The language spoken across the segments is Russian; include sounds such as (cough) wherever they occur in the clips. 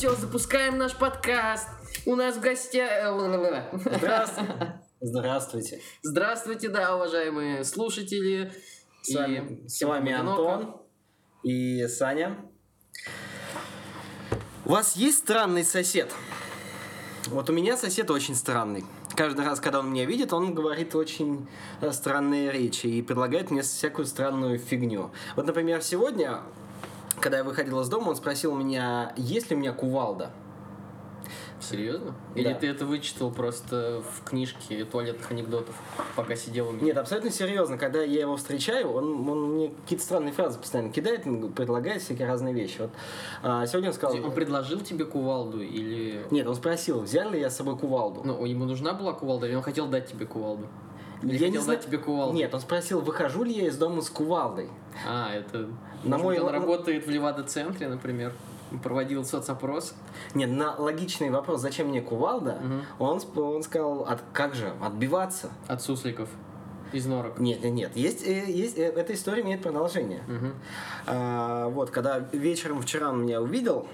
все, запускаем наш подкаст. У нас в гостях... Здравствуйте. (laughs) Здравствуйте. Здравствуйте, да, уважаемые слушатели. С вами, И с вами. Антон и Саня. У вас есть странный сосед? Вот у меня сосед очень странный. Каждый раз, когда он меня видит, он говорит очень э, странные речи и предлагает мне всякую странную фигню. Вот, например, сегодня, когда я выходил из дома, он спросил меня, есть ли у меня кувалда. Серьезно? Или Да. ты это вычитал просто в книжке туалетных анекдотов, пока сидел у меня? Нет, абсолютно серьезно. Когда я его встречаю, он, он мне какие-то странные фразы постоянно кидает, предлагает всякие разные вещи. Вот, а, сегодня он сказал... Он предложил тебе кувалду или... Нет, он спросил, взял ли я с собой кувалду. Ну, ему нужна была кувалда, или он хотел дать тебе кувалду? Или Я не хотел знаю- дать тебе кувалду? Нет, он спросил, выхожу ли я из дома с кувалдой. А, это... На Может мой он работает в Левада-центре, например, проводил соцопрос. Нет, на логичный вопрос, зачем мне кувалда, Мгм. он, он сказал, «От- как же, отбиваться? От сусликов из норок. Нет, нет, нет, есть, э, есть, э, эта история имеет продолжение. Мгм. А, вот, когда вечером вчера он меня увидел,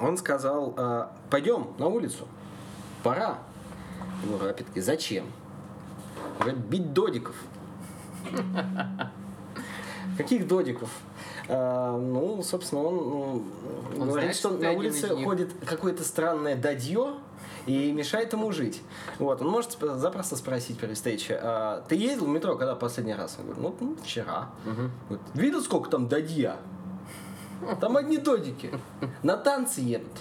он сказал, а, пойдем на улицу, пора. Я говорю, опять-таки, зачем? Говорит, бить додиков. Каких додиков? А, ну, собственно, он, ну, Он говорит, знает, что на улице ходит какое-то странное дадье и мешает ему жить. Вот, он может запросто спросить при встрече, «А ты ездил в метро когда последний раз? Я говорю, ну, ну, вчера. Говорит, видел, сколько там дадья? Там одни додики. На танцы едут.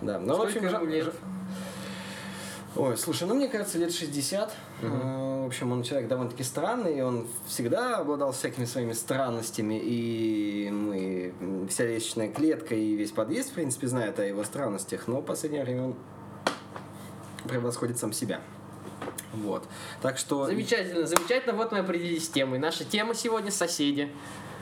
Да, ну, в общем, ему жа- лет? жа- Ой, слушай, ну мне кажется, лет 60. Э, В общем, он человек довольно-таки странный, и он всегда обладал всякими своими странностями, и мы, вся лестничная клетка и весь подъезд, в принципе, знают о его странностях, но в последнее время он превосходит сам себя. Вот. Так что... Замечательно, замечательно. Вот мы определились с темой. Наша тема сегодня соседи.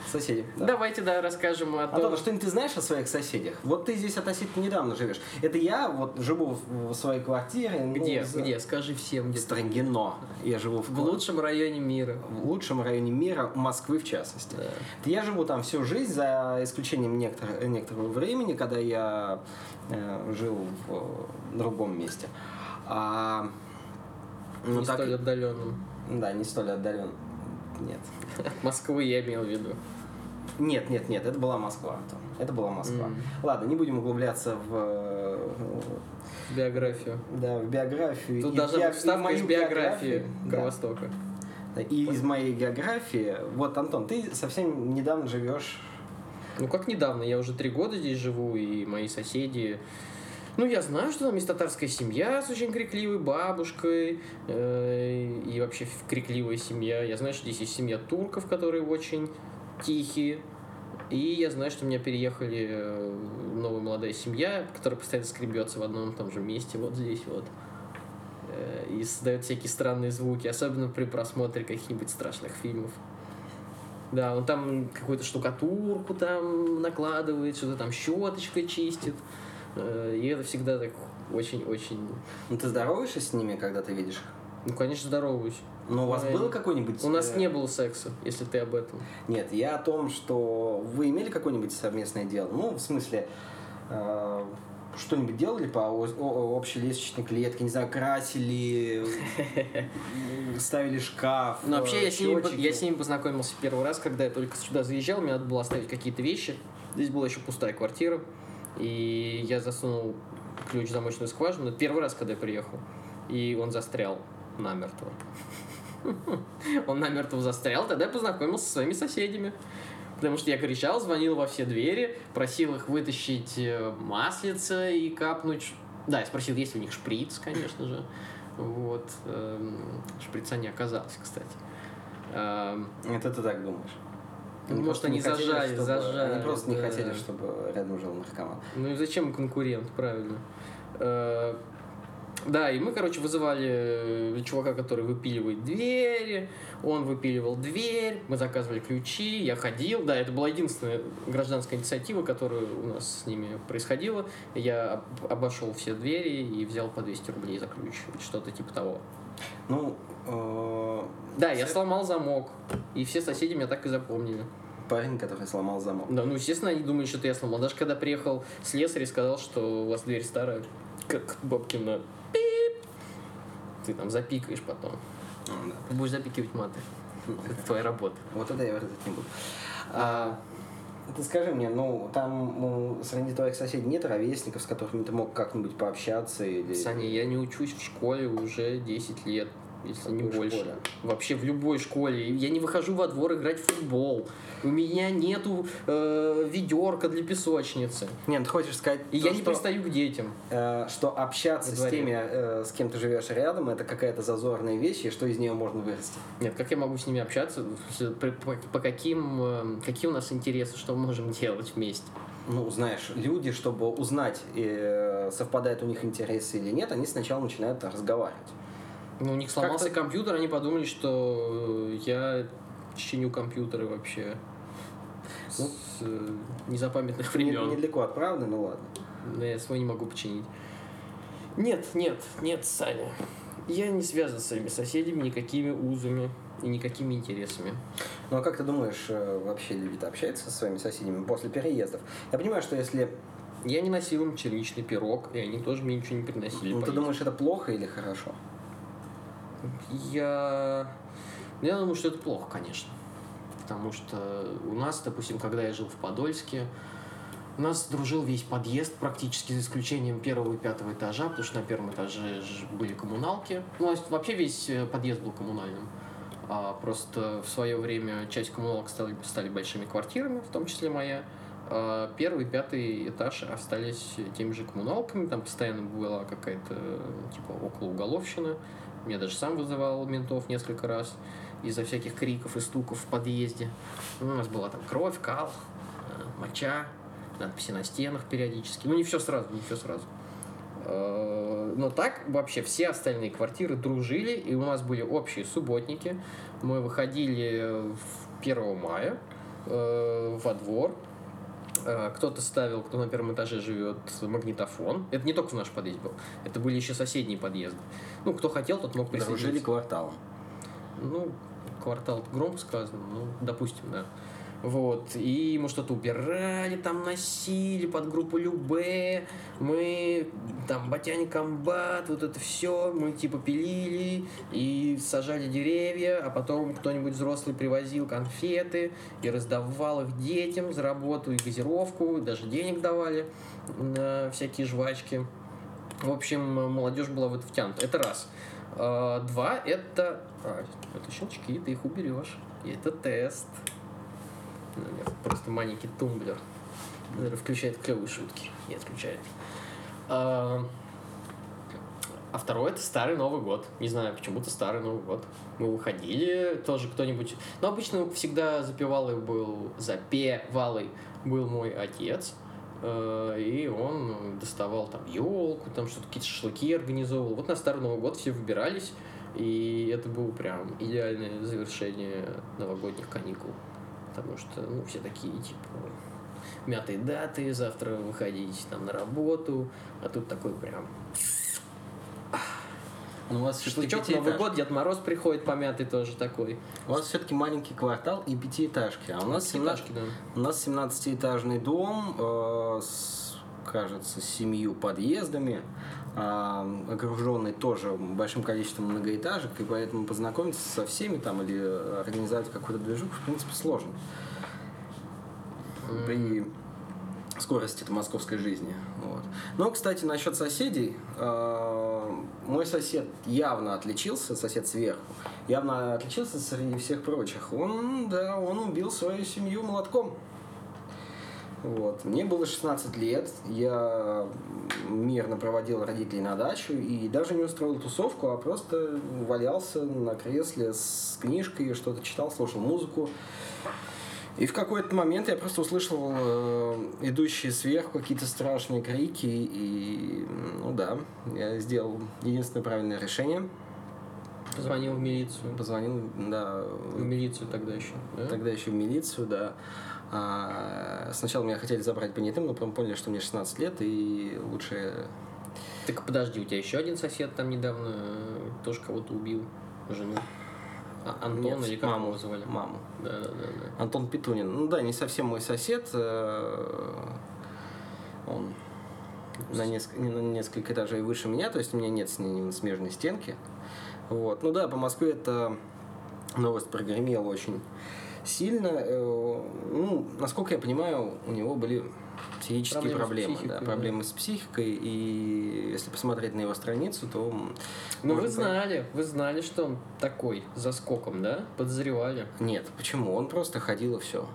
Соседи. да. Давайте, да, расскажем о том. Антон, а что-нибудь ты знаешь о своих соседях? Вот ты здесь относительно недавно живешь. Это я вот живу в, своей квартире. ну, Где? за- Где? Скажи всем, где. Строгино. Я живу в, В лучшем районе мира. в лучшем районе мира, Москвы в частности. Да. Я живу там всю жизнь, за исключением некотор- некоторого времени, когда я э, жил в другом месте. А, ну, не так- столь отдаленным. Да, не столь отдален. Нет. От Москвы я имел в виду. Нет, нет, нет, это была Москва, Антон. Это была Москва. Мгм. Ладно, не будем углубляться в, э, Биографию. да, в биографию. Тут и должна био- вставка мою из биографии биографию. Кровостока. Да, И из моей географии, вот, Антон, ты совсем недавно живешь. Ну, как недавно, я уже три года здесь живу, и мои соседи... Ну, я знаю, что там есть татарская семья с очень крикливой бабушкой, э, и вообще крикливая семья. Я знаю, что здесь есть семья турков, которые очень тихие. И я знаю, что у меня переехали э, новая молодая семья, которая постоянно скребется в одном том же месте, вот здесь вот. Э, И создает всякие странные звуки, особенно при просмотре каких-нибудь страшных фильмов. Да, он там какую-то штукатурку там накладывает, что-то там щеточкой чистит. Э, И это всегда так очень-очень... Ну, ты здороваешься с ними, когда ты видишь их? Ну, конечно, здороваюсь. Ну, у вас Ой. было какой-нибудь... У нас э, не было секса, если ты об этом. Нет, я о том, что вы имели какое-нибудь совместное дело. Ну, в смысле, э, что-нибудь делали по общей лестничной клетке, не знаю, красили, (laughs) ставили шкаф. Ну, вообще, я с, ними, я с ними познакомился первый раз, когда я только сюда заезжал, мне надо было оставить какие-то вещи. Здесь была еще пустая квартира, и я засунул ключ в замочную скважину. Первый раз, когда я приехал, и он застрял намертво. (laughs) Он намертво застрял, тогда я познакомился со своими соседями. Потому что я кричал, звонил во все двери, просил их вытащить э, маслица и капнуть. Да, я спросил, есть ли у них шприц, конечно же. Вот. эм, Шприца не оказалось, кстати. Эм, Это ты так думаешь? Они может, они хотели, зажали, чтобы- зажали, Они просто не хотели, чтобы рядом жил наркоман. Ну и зачем конкурент, правильно? Э, Да, и мы, короче, вызывали э, чувака, который выпиливает двери, он выпиливал дверь, мы заказывали ключи, я ходил, да, это была единственная гражданская инициатива, которая у нас с ними происходила. Я об- обошел все двери и взял по 200 рублей за ключ, что-то типа того. Ну, э, Да, я сломал замок, и все соседи меня так и запомнили. парень, который сломал замок. Да, ну, естественно, они думают, что я сломал. Даже когда приехал слесарь и сказал, что у вас дверь старая, как бабкина, пип, ты там запикаешь потом. Ну, да. Ты будешь запикивать маты. Это твоя работа. Вот это я вырезать не буду. А, ты скажи мне, ну, там ну, среди твоих соседей нет ровесников, с которыми ты мог как-нибудь пообщаться или... Саня, я не учусь в школе уже 10 лет, если не больше. школе? Вообще в любой школе. Я не выхожу во двор играть в футбол. У меня нету э, ведерка для песочницы. Нет, ты хочешь сказать, И то, я не что, пристаю к детям. э, что общаться с теми, э, с кем ты живешь рядом, это какая-то зазорная вещь, и что из нее можно вырасти. Нет, как я могу с ними общаться? По, по- по каким, э, какие у нас интересы, что мы можем делать вместе? Ну, знаешь, люди, чтобы узнать, э, совпадают у них интересы или нет, они сначала начинают разговаривать. Ну, у них сломался Как-то- компьютер, они подумали, что э, я чиню компьютеры вообще. Ну, с э, незапамятных Не- времен. Недалеко от правды, ну ладно. Но я свой не могу починить. Нет, нет, нет, Саня. Я не связан с своими соседями никакими узами и никакими интересами. Ну а как ты думаешь, э, вообще люди-то общаются со своими соседями после переездов? Я понимаю, что если... Я не носил им черничный пирог, и они тоже мне ничего не приносили. Ну, ты думаешь, это плохо или хорошо? Я... Я думаю, что это плохо, конечно. Потому что у нас, допустим, когда я жил в Подольске, у нас дружил весь подъезд, практически за исключением первого и пятого этажа, потому что на первом этаже были коммуналки. Ну, есть вообще весь э, подъезд был коммунальным. А просто в свое время часть коммуналок стали, стали большими квартирами, в том числе моя. А первый и пятый этаж остались теми же коммуналками. Там постоянно была какая-то типа околоуголовщина. Меня даже сам вызывал ментов несколько раз из-за всяких криков и стуков в подъезде. Ну, у нас была там кровь, кал, э, моча, надписи на стенах периодически. Ну, не все сразу, не все сразу. Э, Но так вообще все остальные квартиры дружили, и у нас были общие субботники. Мы выходили в 1 мая э, во двор. Э, Кто-то ставил, кто на первом этаже живет, магнитофон. Это не только в наш подъезд был, это были еще соседние подъезды. Ну, кто хотел, тот мог Дружили присоединиться. кварталом. Ну, квартал громко сказано, ну, допустим, да. Вот, и мы что-то убирали, там носили под группу Любе, мы там Батяне Комбат, вот это все, мы типа пилили и сажали деревья, а потом кто-нибудь взрослый привозил конфеты и раздавал их детям за работу и газировку, и даже денег давали на всякие жвачки. В общем, молодежь была в это втянута. Это раз. А, Два, это... а, это щелчки, ты их уберешь. И это тест. Ну, просто маленький тумблер. который включает клевые шутки. Не отключает. А, а второй это старый Новый год. Не знаю, почему-то старый Новый год. Мы выходили, тоже кто-нибудь... Но обычно всегда запевалый был... Запевалый был мой отец. Э, И он доставал там елку, там что-то какие-то шашлыки организовывал. Вот на Старый Новый год все выбирались, и это было прям идеальное завершение новогодних каникул. Потому что, ну, все такие, типа, мятые даты, завтра выходить там на работу, а тут такой прям Ну, у вас шашлычок, Новый год, Дед Мороз приходит помятый тоже такой. У вас все-таки маленький квартал и пятиэтажки, а у нас 17, Пятиэтажки, да. у нас 17-этажный дом э, с, кажется, семью подъездами, окруженный тоже большим количеством многоэтажек, и поэтому познакомиться со всеми там или организовать какую-то движуху, в принципе, сложно. При скорости это московской жизни. Вот. Но, кстати, насчет соседей. э, мой сосед явно отличился, сосед сверху, явно отличился среди всех прочих. Он, да, он убил свою семью молотком. Вот. Мне было 16 лет, я мирно проводил родителей на дачу и даже не устроил тусовку, а просто валялся на кресле с книжкой, что-то читал, слушал музыку. И в какой-то момент я просто услышал э, идущие сверху какие-то страшные крики, и, ну да, я сделал единственное правильное решение. Позвонил в милицию. Позвонил, да, В милицию тогда еще. да? тогда еще в милицию, да. А, сначала меня хотели забрать понятым, но потом поняли, что мне 16 лет, и лучше... Так подожди, у тебя еще один сосед там недавно э, тоже кого-то убил, жену. А, Антон Нет, или как маму. его звали? Маму. Да, да, да, да. Антон Петунин. Ну да, не совсем мой сосед. э, Он на несколько, на несколько этажей выше меня, то есть у меня нет с ним смежной стенки. Вот. Ну да, по Москве эта новость прогремела очень сильно. Э, Ну, насколько я понимаю, у него были психические Проблемы проблемы. да, да. проблемы с психикой. И если посмотреть на его страницу, то... Ну вы знали, вы знали, что он такой, за скоком, да? Подозревали. Нет, почему? Он просто ходил и все.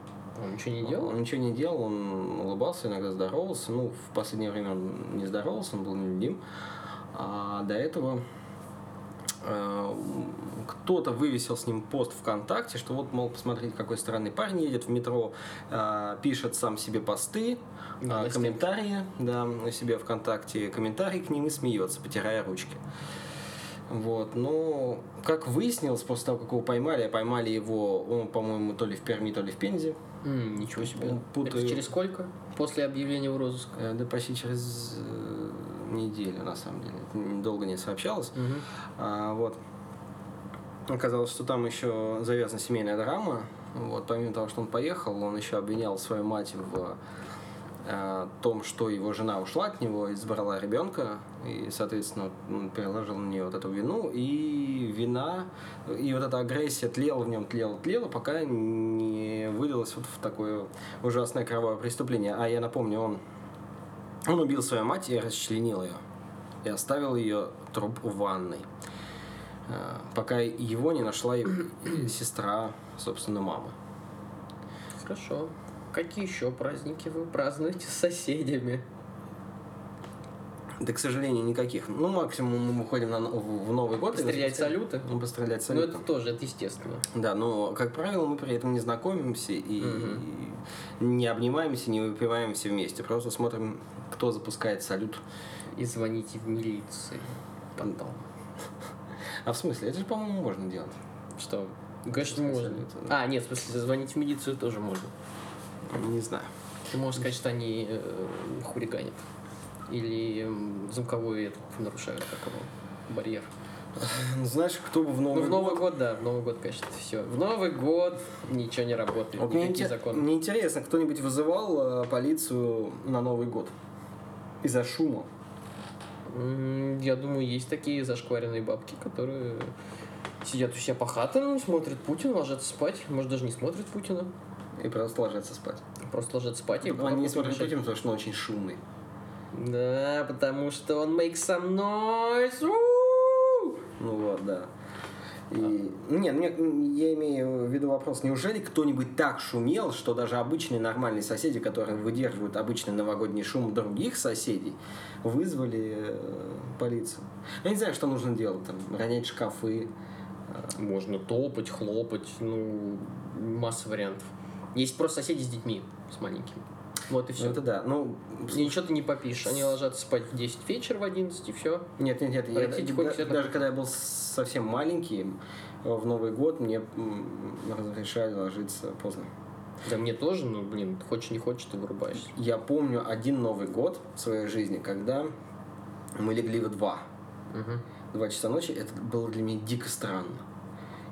Он ничего не делал? Он ничего не делал, он улыбался, иногда здоровался. Ну, в последнее время он не здоровался, он был нелюдим. А до этого кто-то вывесил с ним пост ВКонтакте, что вот, мол, посмотрите, какой странный парень едет в метро, э, пишет сам себе посты, Да, э, на комментарии, да, на себе ВКонтакте, комментарии к ним и смеется, потирая ручки. Вот, но как выяснилось, после того, как его поймали, а поймали его, он, по-моему, то ли в Перми, то ли в Пензе, М, ничего себе. Ну, путаю. Это через сколько? После объявления в розыск? Э, Да почти через э, неделю, на самом деле. Долго не сообщалось. Мгм. А, вот. Оказалось, что там еще завязана семейная драма. Вот, помимо того, что он поехал, он еще обвинял свою мать в э, том, что его жена ушла от него и забрала ребенка, и, соответственно, он переложил на нее вот эту вину, и вина, и вот эта агрессия тлела в нем, тлела, тлела, пока не вылилась вот в такое ужасное кровавое преступление. А я напомню, он, он убил свою мать и расчленил ее, и оставил ее труп в ванной, э, пока его не нашла сестра, собственно, мамы. Хорошо. Какие еще праздники вы празднуете с соседями? Да, к сожалению, никаких. Ну, максимум мы выходим на, в в Новый год. Пострелять салюты? Ну, пострелять Ну, салютом. это тоже, это естественно. Да, но, как правило, мы при этом не знакомимся и Мгм. Не обнимаемся, не выпиваем все вместе. Просто смотрим, кто запускает салют. И звоните в милицию потом. А в смысле? Это же, по-моему, можно делать. Что? Конечно, можно. да. А, нет, в смысле, звонить в милицию тоже можно. Не знаю. Ты можешь сказать, что они э, хулиганят. Или м, звуковой этот нарушают, как его, барьер. Ну, Знаешь, кто бы в Новый, Ну, в Новый год, да, в Новый год, конечно, все. В Новый год ничего не работает, Вот мне, никакие инте- законы. мне интересно, кто-нибудь вызывал э, полицию на Новый год? Из-за шума. Я думаю, есть такие зашкваренные бабки, которые сидят у себя по хатам, смотрят Путина, ложатся спать. Может, даже не смотрят Путина. И просто ложатся спать. Просто ложатся спать и Они не смотрят мешать. Путин, потому что он очень шумный. Да, потому что он makes some noise. Ну вот, да. И, нет, мне, я имею в виду вопрос, неужели кто-нибудь так шумел, что даже обычные нормальные соседи, которые выдерживают обычный новогодний шум других соседей, вызвали э, полицию? Я не знаю, что нужно делать, там, ронять шкафы. Можно топать, хлопать, ну, масса вариантов. Есть просто соседи с детьми, с маленькими. Вот и Ну, все. это да. Ну, И ничего ты не попишешь. Они ложатся спать в 10 вечера, в 11, и все. Нет, нет, нет. Я, да- даже когда я был совсем маленький, э, в Новый год мне разрешали ложиться поздно. Да мне тоже, ну, блин, хочешь не хочешь, ты вырубаешься. Я помню один Новый год в своей жизни, когда мы легли в два. Мгм. Два часа ночи. Это было для меня дико странно.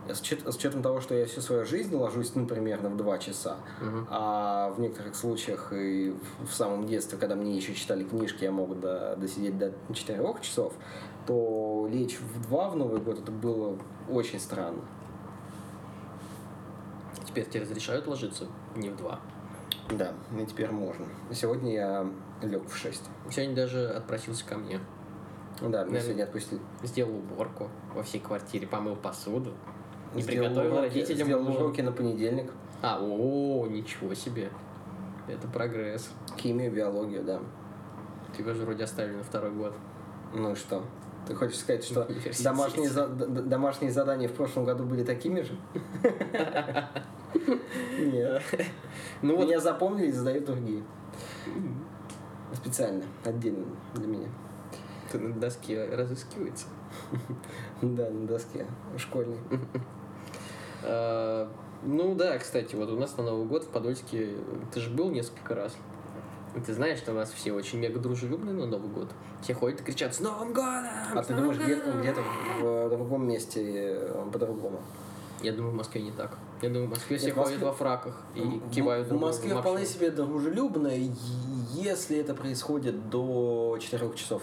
Я С, учет- с учетом того, что я всю свою жизнь ложусь, ну, примерно в два часа, Мгм. а в некоторых случаях и в, в самом детстве, когда мне еще читали книжки, я мог до, досидеть до четырех часов, то лечь в два в Новый год, это было очень странно. Теперь тебе разрешают ложиться не в 2. Да, и теперь можно. Сегодня я лег в 6. Сегодня даже отпросился ко мне. Да, меня Наверное. сегодня отпустили. Сделал уборку во всей квартире, помыл посуду. Сделал приготовил уроки- родителям Сделал уроки на понедельник. А, о, ничего себе. Это прогресс. Химию, биологию, да. Тебя же вроде оставили на второй год. Ну и что? Ты хочешь сказать, что домашние, за- домашние задания в прошлом году были такими же? Нет. Ну Меня запомнили и задают другие. Специально, отдельно для меня. ты на доске разыскивается. Да, на доске школьной. А, Ну да, кстати, вот у нас на Новый год в Подольске, ты же был несколько раз. И ты знаешь, что у нас все очень мега дружелюбные на Новый год. Все ходят и кричат «С Новым годом! А ты думаешь, где- годом!» где-то в другом месте э, по-другому? Я думаю, в Москве не так. Я думаю, в Москве все Нет, в Москве- ходят во фраках и В- кивают В друг другу Москве вполне себе дружелюбно, если это происходит до 4 часов.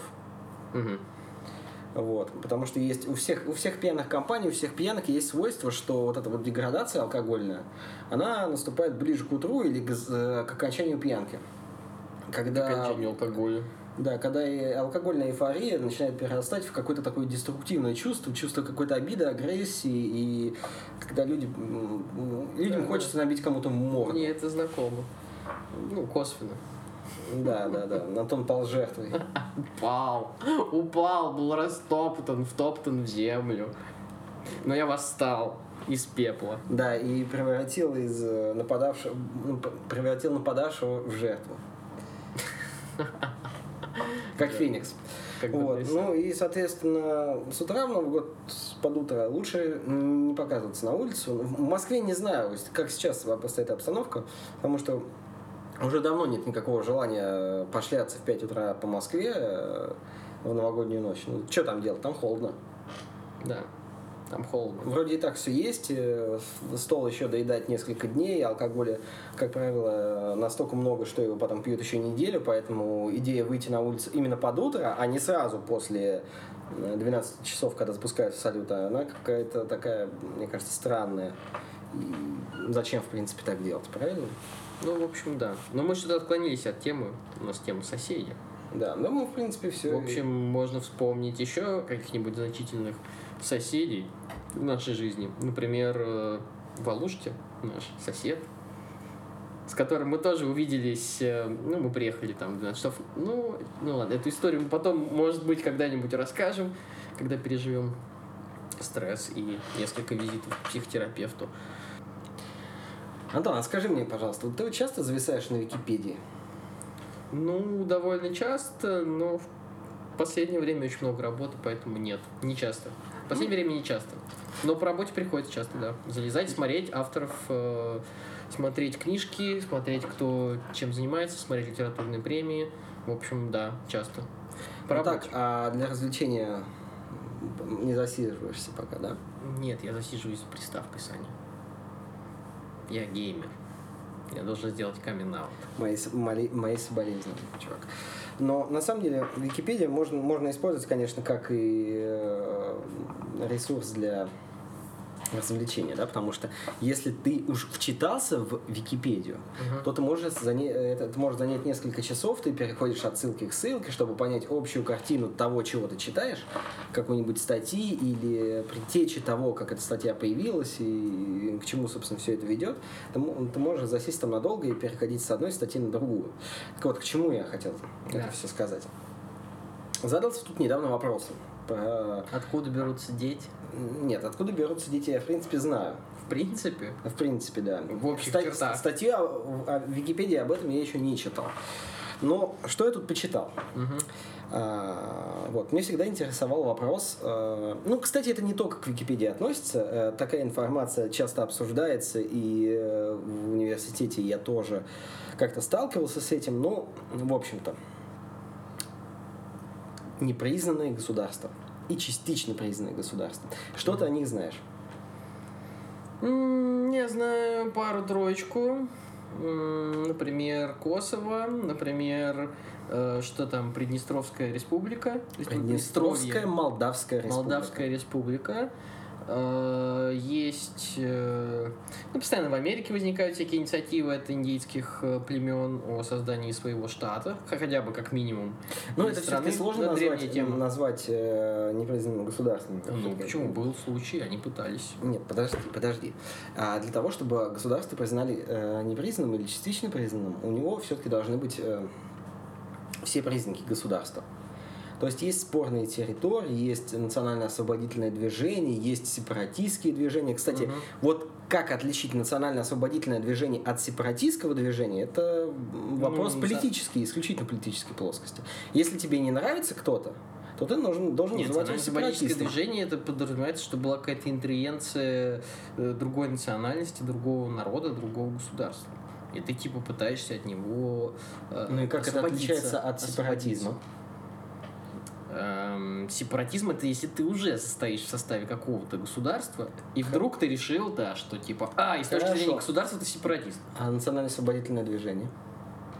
Мгм. Вот. Потому что есть у всех, у всех пьяных компаний, у всех пьянок есть свойство, что вот эта вот деградация алкогольная, она наступает ближе к утру или к, з- к окончанию пьянки. Когда, Окончание алкоголя. да, когда и алкогольная эйфория начинает перерастать в какое-то такое деструктивное чувство, чувство какой-то обиды, агрессии, и когда люди, людям Да, хочется набить кому-то морду. Мне это знакомо. Ну, косвенно. Да, да, да. Антон пал жертвой. Упал. Упал, был растоптан, втоптан в землю. Но я восстал из пепла. Да, и превратил из э, нападавшего, ну, превратил нападавшего в жертву. Как Феникс. Вот. Ну и, соответственно, с утра в Новый год под утро лучше не показываться на улицу. В Москве не знаю, как сейчас обстоит обстановка, потому что уже давно нет никакого желания пошляться в 5 утра по Москве э, в новогоднюю ночь. Ну, что там делать? Там холодно. Да, там холодно. Вроде и так все есть, э, стол еще доедать несколько дней, алкоголя, как правило, настолько много, что его потом пьют еще неделю, поэтому идея выйти на улицу именно под утро, а не сразу после э, 12 часов, когда запускаются салюты, она какая-то такая, мне кажется, странная. И зачем, в принципе, так делать, правильно? Ну, в общем, да. Но мы что-то отклонились от темы. У нас тема соседи. Да, ну мы, в принципе, все. В общем, можно вспомнить еще каких-нибудь значительных соседей в нашей жизни. Например, э, Валушки, наш сосед, с которым мы тоже увиделись, э, ну, мы приехали там в 12 часов. Ну, ну ладно, эту историю мы потом, может быть, когда-нибудь расскажем, когда переживем стресс и несколько визитов к психотерапевту. Антон, а скажи мне, пожалуйста, вот ты часто зависаешь на Википедии? Ну, довольно часто, но в последнее время очень много работы, поэтому нет, не часто. В последнее время не часто. Но по работе приходится часто, да. Залезать, смотреть авторов, э, смотреть книжки, смотреть, кто чем занимается, смотреть литературные премии. В общем, да, часто. По Ну так, а для развлечения не засиживаешься пока, да? Нет, я засиживаюсь с приставкой, Саня. Я геймер. Я должен сделать камин мои, мои, мои чувак. Но на самом деле Википедия можно, можно использовать, конечно, как и э, ресурс для развлечения, да, потому что если ты уж вчитался в Википедию, Мгм. то ты можешь, заня... это, это может занять несколько часов, ты переходишь от ссылки к ссылке, чтобы понять общую картину того, чего ты читаешь, какой-нибудь статьи или предтечи того, как эта статья появилась и к чему, собственно, все это ведет, ты, ты можешь засесть там надолго и переходить с одной статьи на другую. Так вот, к чему я хотел Да. это все сказать? Задался тут недавно вопросом. Про... Откуда берутся дети? Нет, откуда берутся дети, я, в принципе, знаю. В принципе, В принципе, да. В общих Ста- чертах. Статью о, о Википедии об этом я еще не читал. Но что я тут почитал? мгм. А, вот, мне всегда интересовал вопрос. э, ну, кстати, это не только к Википедии относится. э, такая информация часто обсуждается, и э, в университете я тоже как-то сталкивался с этим. Ну, в общем-то, непризнанные государства и частично признанные государства. Что ты о них знаешь? Я знаю пару-троечку. Например, Косово, например, э, что там, Приднестровская республика. Приднестровская Молдавская республика. Молдавская республика. Э, Есть... э, Ну, постоянно в Америке возникают всякие инициативы от индийских э, племен о создании своего штата, хотя бы как минимум. Ну, это все-таки сложно назвать, тема. назвать э, непризнанным государством. Ну, почему? Был случай, они пытались. Нет, подожди, подожди. А для того, чтобы государство признали э, непризнанным или частично признанным, у него все-таки должны быть э, все признаки государства. То есть есть спорные территории, есть национально-освободительное движение, есть сепаратистские движения. Кстати, Мгм. вот как отличить национально-освободительное движение от сепаратистского движения, это вопрос Ну, политический, исключительно политической плоскости. Если тебе не нравится кто-то, то ты должен, должен Нет, называть его сепаратистом. движение это подразумевается, что была какая-то интервенция э, другой национальности, другого народа, другого государства. И ты типа пытаешься от него э, Ну и как это отличается от сепаратизма? Эм, сепаратизм это если ты уже состоишь в составе какого-то государства, и вдруг ты решил, да, что типа, а, и с точки зрения государства ты сепаратист. А национально-освободительное движение?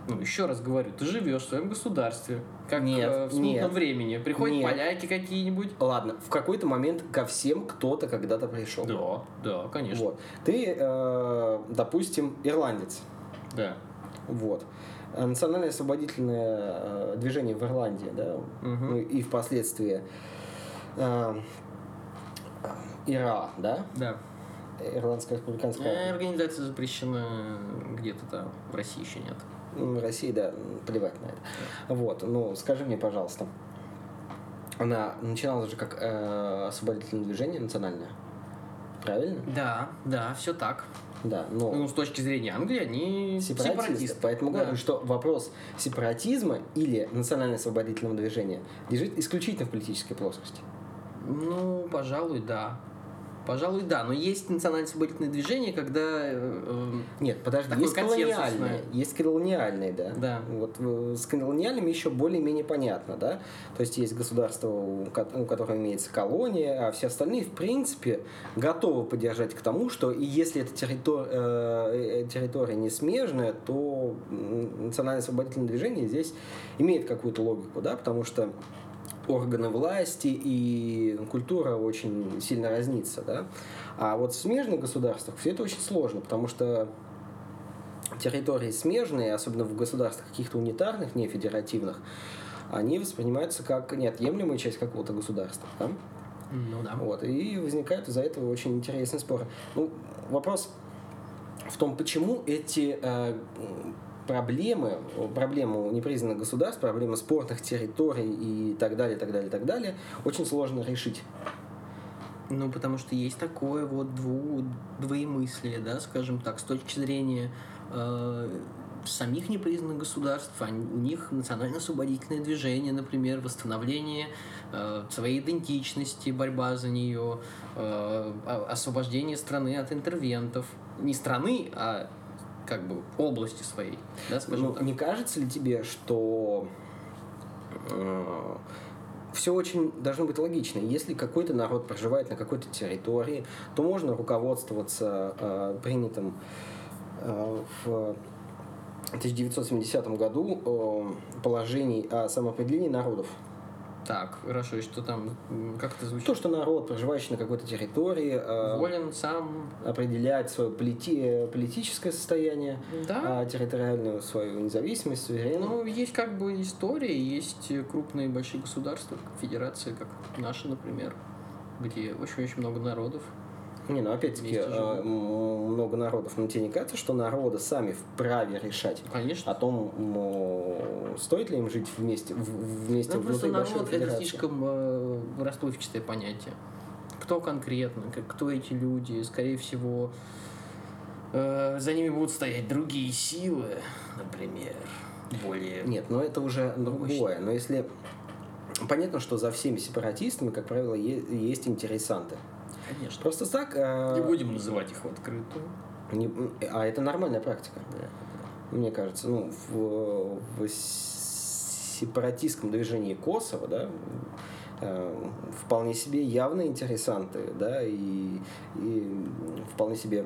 Ну, еще раз говорю, ты живешь в своем государстве, как Нет, э, в смутном нет. времени. Приходят Нет. поляки какие-нибудь. Ладно, в какой-то момент ко всем кто-то когда-то пришел. Да, да, конечно. Вот. Ты, э, допустим, ирландец. Да. Вот. А Национальное освободительное э, движение в Ирландии, да, Мгм. ну и впоследствии э, ИРА, да, Да. Ирландская республиканская Э. Организация запрещена где-то там, в России еще нет. Ну, в России, да, плевать на это. Вот, ну, скажи мне, пожалуйста, она начиналась же как э, освободительное движение национальное, правильно? Да, да, все так. Да, но Ну, с точки зрения Англии, они сепаратисты. сепаратисты. Поэтому Да. говорю, что вопрос сепаратизма или национально-освободительного движения лежит исключительно в политической плоскости. Ну, пожалуй, да. Пожалуй, да. Но есть национально-освободительные движения, когда... э, э, Нет, подожди, Такое есть колониальные, консенсусное. есть колониальные, да. Да. Вот э, с колониальными еще более-менее понятно, да. То есть есть государство, у ко- у которого имеется колония, а все остальные, в принципе, готовы поддержать к тому, что и если эта территор- э, э, территория не смежная, то национально-освободительное движение здесь имеет какую-то логику, да, потому что органы власти и культура очень сильно разнится, да. А вот в смежных государствах все это очень сложно, потому что территории смежные, особенно в государствах каких-то унитарных, не федеративных, они воспринимаются как неотъемлемая часть какого-то государства. Да? Ну да. Вот, и возникают из-за этого очень интересные споры. Ну, вопрос в том, почему эти э, проблемы, проблему непризнанных государств, проблемы спорных территорий и так далее, так далее, так далее, очень сложно решить. Ну, потому что есть такое вот дву, двоемыслие, да, скажем так, с точки зрения э, самих непризнанных государств, они- у них национально-освободительное движение, например, восстановление э, своей идентичности, борьба за нее, э, освобождение страны от интервентов. Не страны, а как бы области своей, да, Ну, так. не кажется ли тебе, что все очень должно быть логично. Если какой-то народ проживает на какой-то территории, то можно руководствоваться э, принятым э, в 1970 году э, положений о самоопределении народов. Так, хорошо, и что там, как это звучит? То, что народ, проживающий на какой-то территории, э, Волен сам, определяет свое полити- политическое состояние, да, а территориальную свою независимость, суверенность. Ну, есть как бы история, есть э, крупные большие государства, как федерации, как наша, например, где очень-очень много народов. Не, ну опять-таки м, много народов. Но тебе не кажется, что народы сами вправе решать Конечно. о том, стоит ли им жить вместе, в- вместе Ну, просто внутри большой народ это слишком э, расплывчатое понятие. Кто конкретно, кто эти люди, скорее всего, э, за ними будут стоять другие силы, например, более... Нет, но это уже другое. Но если... Понятно, что за всеми сепаратистами, как правило, есть интересанты. Конечно. Просто так... э, Не будем называть их в открытую. не- а это нормальная практика. Да. мне кажется, ну, в, в сепаратистском движении Косово, да, э, вполне себе явные интересанты, да, и, и вполне себе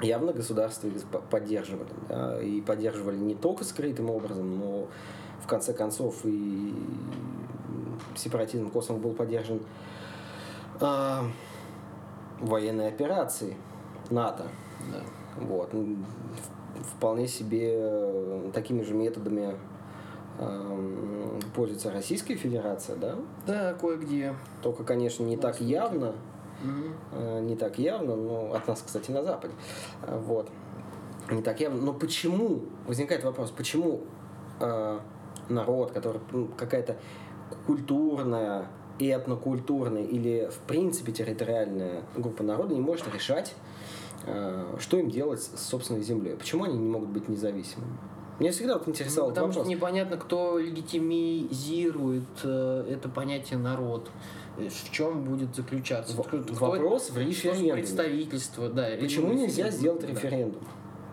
явно государство их по- поддерживали, да, и поддерживали не только скрытым образом, но в конце концов и сепаратизм Косово был поддержан а, военной операцией НАТО. Да. Вот. Вполне себе э, такими же методами эм, пользуется Российская Федерация, да? Да, кое-где. Только, конечно, не так явно, э, не так явно, но от нас, кстати, на Западе. Э, Вот. Не так явно. Но почему, возникает вопрос, почему э, народ, который ну, какая-то культурная, этнокультурная или, в принципе, территориальная группа народа не может решать, э, что им делать с собственной землей? Почему они не могут быть независимыми? Меня всегда вот интересовал Ну, потому что вопрос. непонятно, кто легитимизирует э, это понятие народ. Э, В чем будет заключаться? В- Кто- кто вопрос в это- референдуме. Представительство, да. Почему нельзя сделать да. референдум?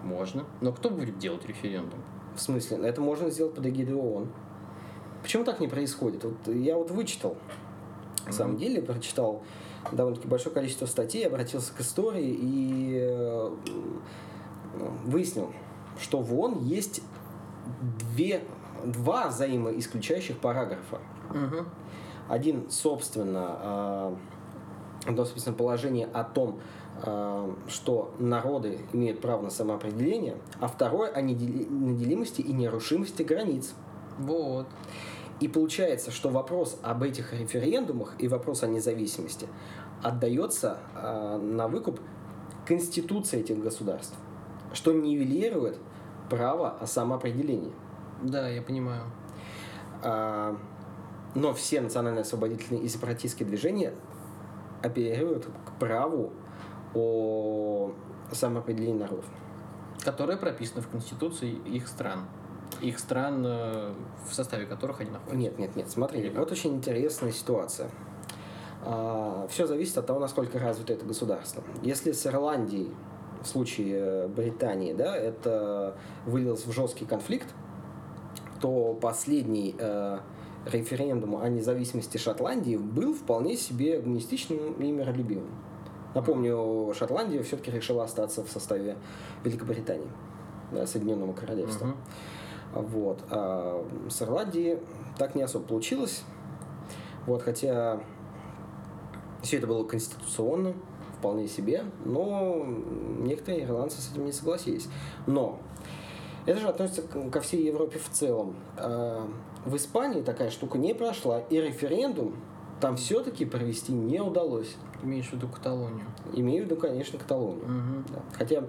Можно. Но кто будет делать референдум? В смысле? Это можно сделать под эгидой ООН. Почему так не происходит? Вот я вот вычитал, на самом деле, прочитал довольно-таки большое количество статей, обратился к истории и э, выяснил, что в ООН есть две, два взаимоисключающих параграфа. Мгм. Один, собственно, э, одно, собственно, положение о том, э, что народы имеют право на самоопределение, а второе о недели- неделимости и нерушимости границ. Вот. И получается, что вопрос об этих референдумах и вопрос о независимости отдается э, на выкуп конституции этих государств, что нивелирует право о самоопределении. Да, я понимаю. А, но все национальные освободительные и сепаратистские движения апеллируют к праву о самоопределении народов. Которые прописаны в Конституции их стран. Их стран, э, в составе которых они находятся. Нет, нет, нет, смотри, Или вот очень интересная ситуация. все зависит от того, насколько развито это государство. Если с Ирландией, в случае э, Британии, да, это вылилось в жесткий конфликт, то последний э, референдум о независимости Шотландии был вполне себе гуманистичным и миролюбивым. Напомню, Шотландия все-таки решила остаться в составе Великобритании, да, Соединенного Королевства. Мгм. Вот. А с Ирландией так не особо получилось. Вот, хотя все это было конституционно, вполне себе, но некоторые ирландцы с этим не согласились. Но это же относится ко всей Европе в целом. А, В Испании такая штука не прошла, и референдум там все-таки провести не удалось. Имеешь в виду Каталонию. Имею в виду, конечно, Каталонию. Мгм. Да. Хотя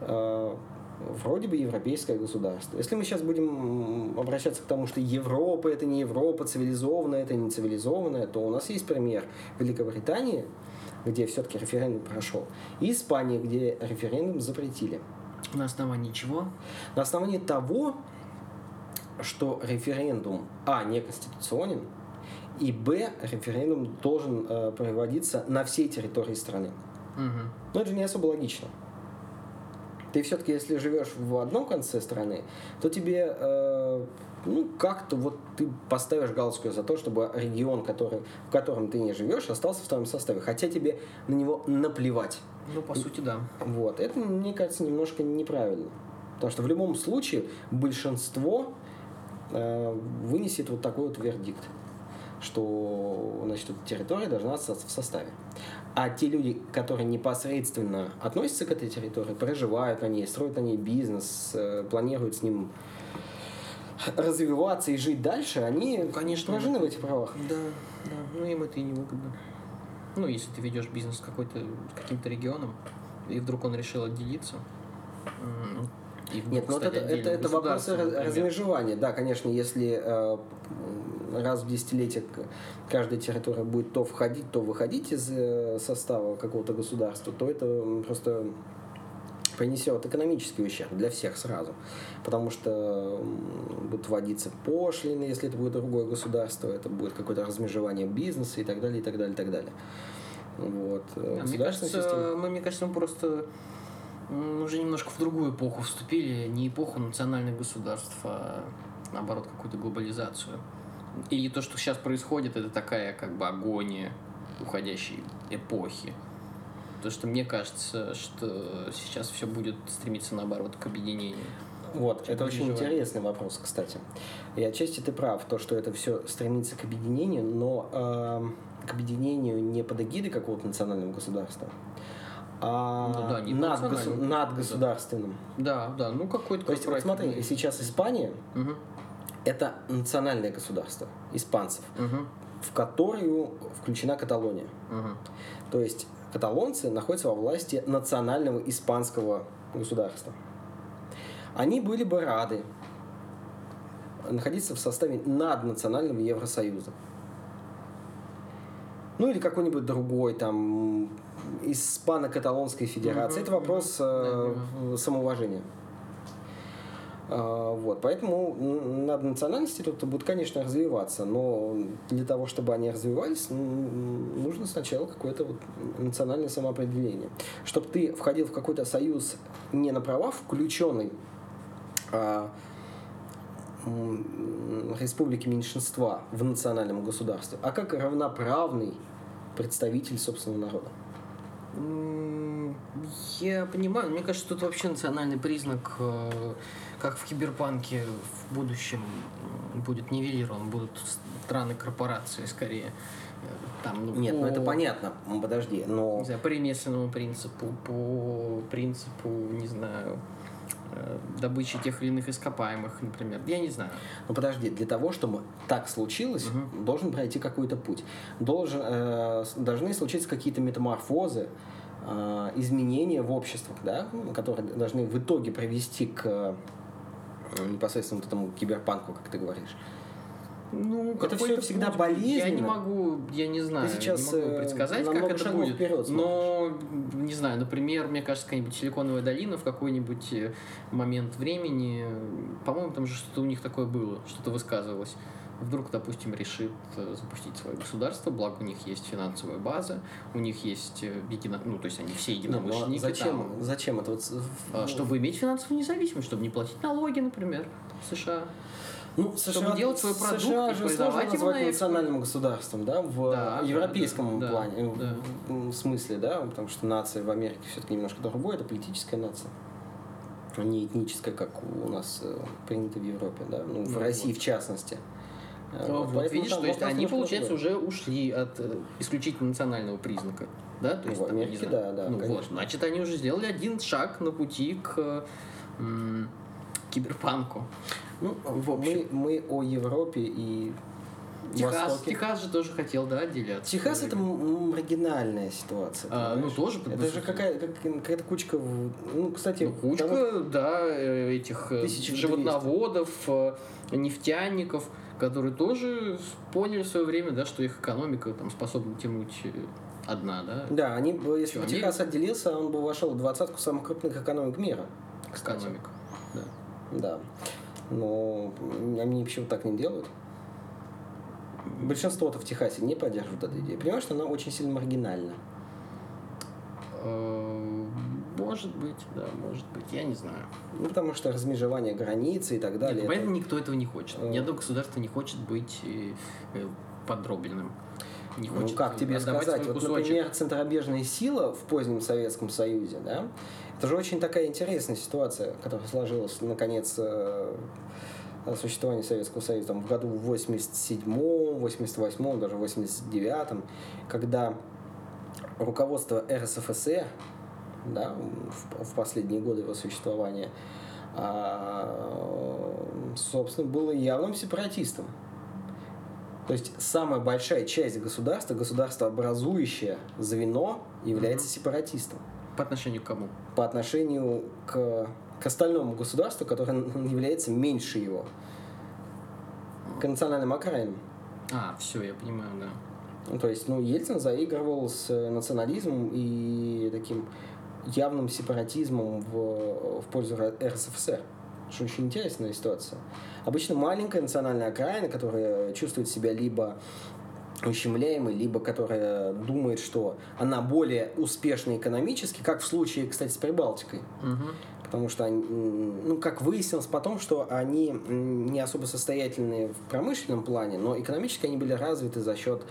э, вроде бы европейское государство. Если мы сейчас будем обращаться к тому, что Европа это не Европа, цивилизованная это не цивилизованная, то у нас есть пример Великобритании, где все-таки референдум прошел, и Испании, где референдум запретили. На основании чего? На основании того, что референдум А не конституционен, и Б референдум должен э, проводиться на всей территории страны. Мгм. Но это же не особо логично. Ты все-таки, если живешь в одном конце страны, то тебе, э, ну, как-то вот ты поставишь галочку за то, чтобы регион, который, в котором ты не живешь, остался в твоем составе. Хотя тебе на него наплевать. Ну, по сути, да. Вот. Это, мне кажется, немножко неправильно. Потому что в любом случае большинство э, вынесет вот такой вот вердикт, что значит, эта территория должна остаться в составе. А те люди, которые непосредственно относятся к этой территории, проживают на ней, строят на ней бизнес, э, планируют с ним развиваться и жить дальше, они Ну, конечно, поражены в этих правах. Да, да. Ну, им это и не выгодно. Ну, если ты ведешь бизнес с какой-то каким-то регионом, и вдруг он решил отделиться. и вдруг Нет, ну вот это, это, это вопросы например. размежевания. Да, конечно, если э, раз в десятилетие каждая территория будет то входить, то выходить из э, состава какого-то государства, то это просто принесет экономический ущерб для всех сразу. Потому что будут вводиться пошлины, если это будет другое государство, это будет какое-то размежевание бизнеса и так далее, и так далее, и так далее. Вот. Да, мне государственная кажется, система- мы, мне кажется, мы просто уже немножко в другую эпоху вступили, не эпоху национальных государств, а наоборот какую-то глобализацию. И то, что сейчас происходит, это такая как бы агония уходящей эпохи. То, что мне кажется, что сейчас все будет стремиться наоборот к объединению. Вот, Чем это очень переживать. интересный вопрос, кстати. И отчасти ты прав, то, что это все стремится к объединению, но эм, к объединению не под эгидой какого-то национального государства, а Ну да, не над, госу- над государственным. Да, да, ну какой-то То есть, вот смотри, сейчас Испания Мгм, это национальное государство испанцев, мгм, в которую включена Каталония. мгм. То есть каталонцы находятся во власти национального испанского государства. Они были бы рады находиться в составе наднационального Евросоюза. Ну или какой-нибудь другой там испано-каталонской федерации. Мгм, Это вопрос э, самоуважения. А, Вот, поэтому м, наднациональности тут будут, конечно, развиваться, но для того, чтобы они развивались, нужно сначала какое-то вот национальное самоопределение. Чтобы ты входил в какой-то союз не на права включенный, а республики меньшинства в национальном государстве, а как равноправный представитель собственного народа. Я понимаю, мне кажется, тут вообще национальный признак, э, как в киберпанке в будущем будет нивелирован, будут страны корпорации скорее. Э, Там, ну, Нет, ну это по- понятно, подожди, но Не знаю, по ремесленному принципу, по принципу, не знаю, э, добычи тех или иных ископаемых, например. Я не знаю. Ну подожди, для того, чтобы так случилось, Мгм. должен пройти какой-то путь. Должен, э, должны случиться какие-то метаморфозы, изменения в обществах, да, которые должны в итоге привести к э, непосредственно вот этому киберпанку, как ты говоришь. Ну, Это всё всегда путь будет. Я не болезненно. могу, я не знаю, сейчас, не могу э, предсказать, как это будет. вперед Но, не знаю, например, мне кажется, какая-нибудь силиконовая долина в какой-нибудь э, момент времени, по-моему, там же что-то у них такое было, что-то высказывалось. Вдруг, допустим, решит э, запустить свое государство, благо у них есть финансовая база, у них есть э, едино... ну, то есть они все Ну, единомышленники. а зачем, там. зачем это вот... А, Чтобы иметь финансовую независимость, чтобы не платить налоги, например, в США. Ну, Чтобы делать свой продукт США же сложно назвать национальным государством, да, в Да, европейском да, да, плане, в- да. в смысле, да, потому что нация в Америке все-таки немножко другое, это политическая нация, а не этническая, как у нас э, принято в Европе, да, ну, в Ну, России вот. в частности. Ну, вот, поэтому видишь, там то есть они, получается, уже ушли от э, исключительно национального признака. Да, то Ну, есть, в там, Америке, знаю, да, да, Ну, вот, значит, они уже сделали один шаг на пути к м, киберпанку. Ну, в общем. мы, мы о Европе и Техас, Востоке. Техас же тоже хотел, да, отделяться. Техас это маргинальная ситуация. А, ну, тоже Это же какая- как- какая-то кучка. Ну, кстати, Ну, кучка, довольно- да, э, этих 1200. животноводов, нефтяников, которые тоже поняли в свое время, да, что их экономика там способна тянуть э, одна, да, Да, они, если бы? Техас отделился, он бы вошел в двадцатку самых крупных экономик мира. Кстати. экономика. Да. Да. Но они почему так не делают? Большинство-то в Техасе не поддерживают эту идею. Понимаешь, что она очень сильно маргинальна. Э, Может быть, да, может быть, я не знаю. Ну, потому что размежевание границы и так далее. Нет, это- понятно, никто этого не хочет. Э. Ни одно государство не хочет быть э, э, подробленным. Не Ну, хочет как тебе отдавать сказать? Вот, кусочек. например, центробежная сила в позднем Советском Союзе, да? Это же очень такая интересная ситуация, которая сложилась, наконец, э, существования Советского Союза там, в году в 87-м, 88-м, даже в 89-м, когда руководство РСФСР, да, в, в последние годы его существования, а, собственно, было явным сепаратистом. То есть самая большая часть государства, государствообразующее звено, является Мгм. сепаратистом По отношению к кому? по отношению к, к остальному государству, которое является меньше его, к национальным окраинам. А, все, я понимаю, да. Ну, то есть, ну, Ельцин заигрывал с национализмом и таким явным сепаратизмом в, в пользу РСФСР. Что очень интересная ситуация. Обычно маленькая национальная окраина, которая чувствует себя либо ущемляемой, либо которая думает, что она более успешна экономически, как в случае, кстати, с Прибалтикой. Мгм. Потому что, они, ну, как выяснилось потом, что они не особо состоятельные в промышленном плане, но экономически они были развиты за счет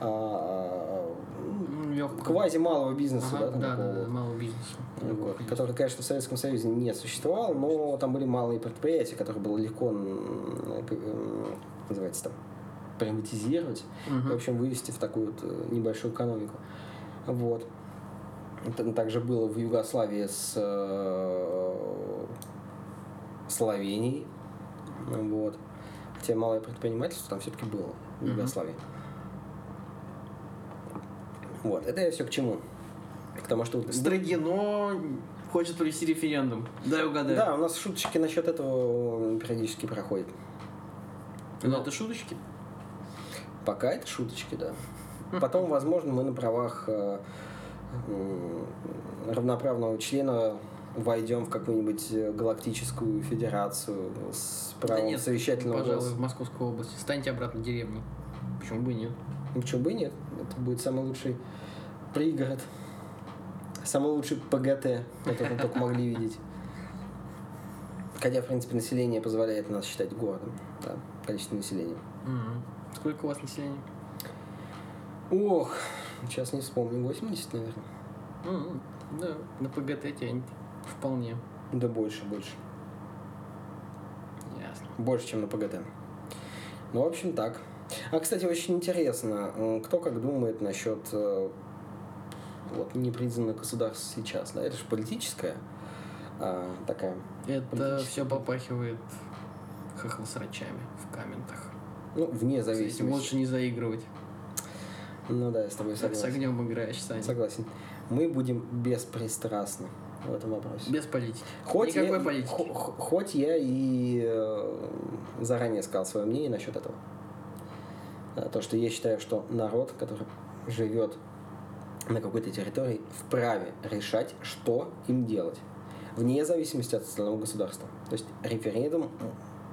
а, лёгкого. квази-малого бизнеса, Ага, да, там да, такого да, да, малого бизнеса. Вот, который, конечно, в Советском Союзе не существовал, но там были малые предприятия, которые было легко к- м, называется там приватизировать, Мгм. в общем, вывести в такую вот э, небольшую экономику. Вот. Это также было в Югославии с э, Словенией. Вот. Хотя малое предпринимательство там все-таки было в. Югославии. Вот. Это я все к чему? К тому, что... Строгино хочет провести референдум. Дай угадаю. Да, у нас шуточки насчет этого периодически проходят. Но это шуточки. Пока это шуточки, да. Потом, возможно, мы на правах э, равноправного члена войдем в какую-нибудь э, галактическую федерацию с Да правом нет, совещательного пожалуй, голоса. в Московской области. Станьте обратно деревней. Почему бы и нет? Ну, Почему бы и нет? Это будет самый лучший пригород. Самый лучший ПГТ, который мы только могли видеть. Хотя, в принципе, население позволяет нас считать городом. Да, количество населения. Мгм. Сколько у вас населения? Ох, сейчас не вспомню. 80, наверное. М, Да, на ПГТ тянет. Вполне. Да больше, больше. Ясно. Больше, чем на ПГТ. Ну, в общем, так. А, кстати, очень интересно, м, кто как думает насчет э, вот, непризнанных государств сейчас, да? Это же политическая а, такая, Это все попахивает хохлосрачами в комментах. ну, вне зависимости. лучше не заигрывать. Ну да, я с тобой Как с согласен. огнем играешь, Саня. Согласен. Мы будем беспристрастны в этом вопросе. Без политики. Хоть Никакой я, политики. хо- хо- хоть я и э, заранее сказал свое мнение насчет этого. Да, то, что я считаю, что народ, который живет на какой-то территории, вправе решать, что им делать. Вне зависимости от остального государства. То есть референдум,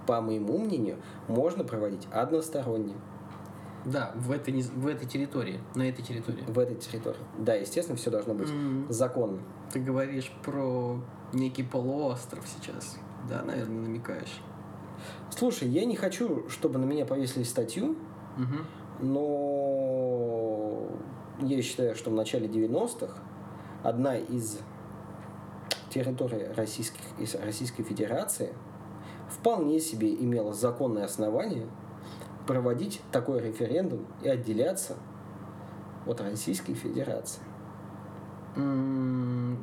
по моему мнению, можно проводить односторонне Да, в этой, в этой территории, на этой территории. в этой территории. Да, естественно, все должно быть М, законно. Ты говоришь про некий полуостров сейчас. Да, наверное, намекаешь. Слушай, я не хочу, чтобы на меня повесили статью, Но я считаю, что в начале 90-х одна из территорий российских, из Российской Федерации вполне себе имела законное основание проводить такой референдум и отделяться от Российской Федерации. В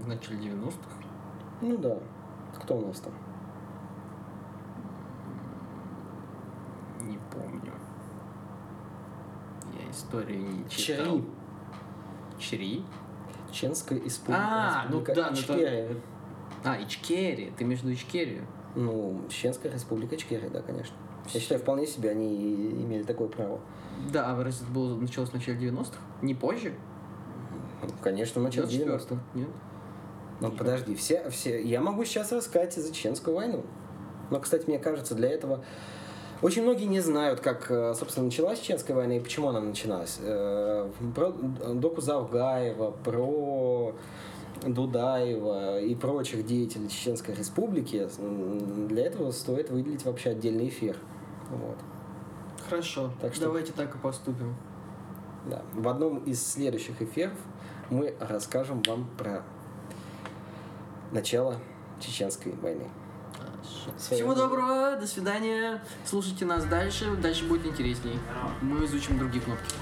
начале 90-х. Ну да, кто у нас там? Не помню. Я историю не читал. Чри. Чри? Чеченская исполника. А, ну республика да, ну то- Ичкерия. А, Ичкерия. Ты между Ичкерию. Ну, Чеченская республика Ичкерия, да, конечно. Я считаю, вполне себе они имели такое право. Да, а разве это было, началось в начале 90-х? Не позже? Ну, Конечно, в начале 90-х. 94-х? Нет? Ну, подожди, все, все... Я могу сейчас рассказать за Чеченскую войну. Но, кстати, мне кажется, для этого... Очень многие не знают, как, э, собственно, началась Чеченская война и почему она началась. Э, Про Доку Завгаева, про Дудаева и прочих деятелей Чеченской Республики. Для этого стоит выделить вообще отдельный эфир. Вот. Хорошо, Так что- давайте так и поступим. Да. В одном из следующих эфиров мы расскажем вам про начало Чеченской войны. Всего доброго, до свидания. Слушайте нас дальше, дальше будет интересней. Мы изучим другие кнопки.